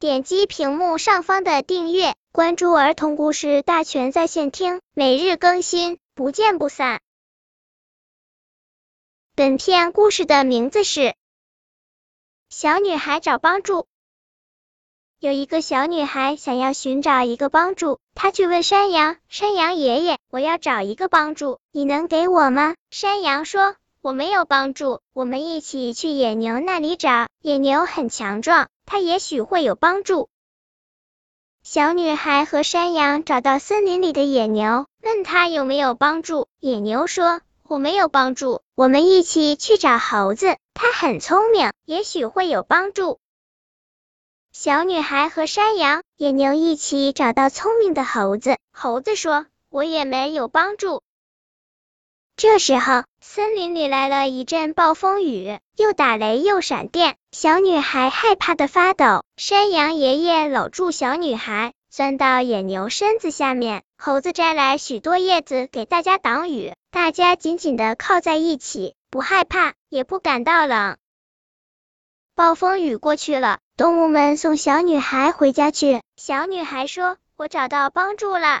点击屏幕上方的订阅，关注儿童故事大全在线听，每日更新，不见不散。本片故事的名字是《小女孩找帮助》。有一个小女孩想要寻找一个帮助，她去问山羊：“山羊爷爷，我要找一个帮助，你能给我吗？”山羊说：“我没有帮助，我们一起去野牛那里找。野牛很强壮，它也许会有帮助。”小女孩和山羊找到森林里的野牛，问他有没有帮助。野牛说：“我没有帮助，我们一起去找猴子，它很聪明，也许会有帮助。”小女孩和山羊、野牛一起找到聪明的猴子。猴子说：“我也没有帮助。”这时候，森林里来了一阵暴风雨，又打雷又闪电。小女孩害怕的发抖。山羊爷爷搂住小女孩，钻到野牛身子下面。猴子摘来许多叶子给大家挡雨，大家紧紧的靠在一起，不害怕，也不感到冷。暴风雨过去了。动物们送小女孩回家去。小女孩说：“我找到帮助了。”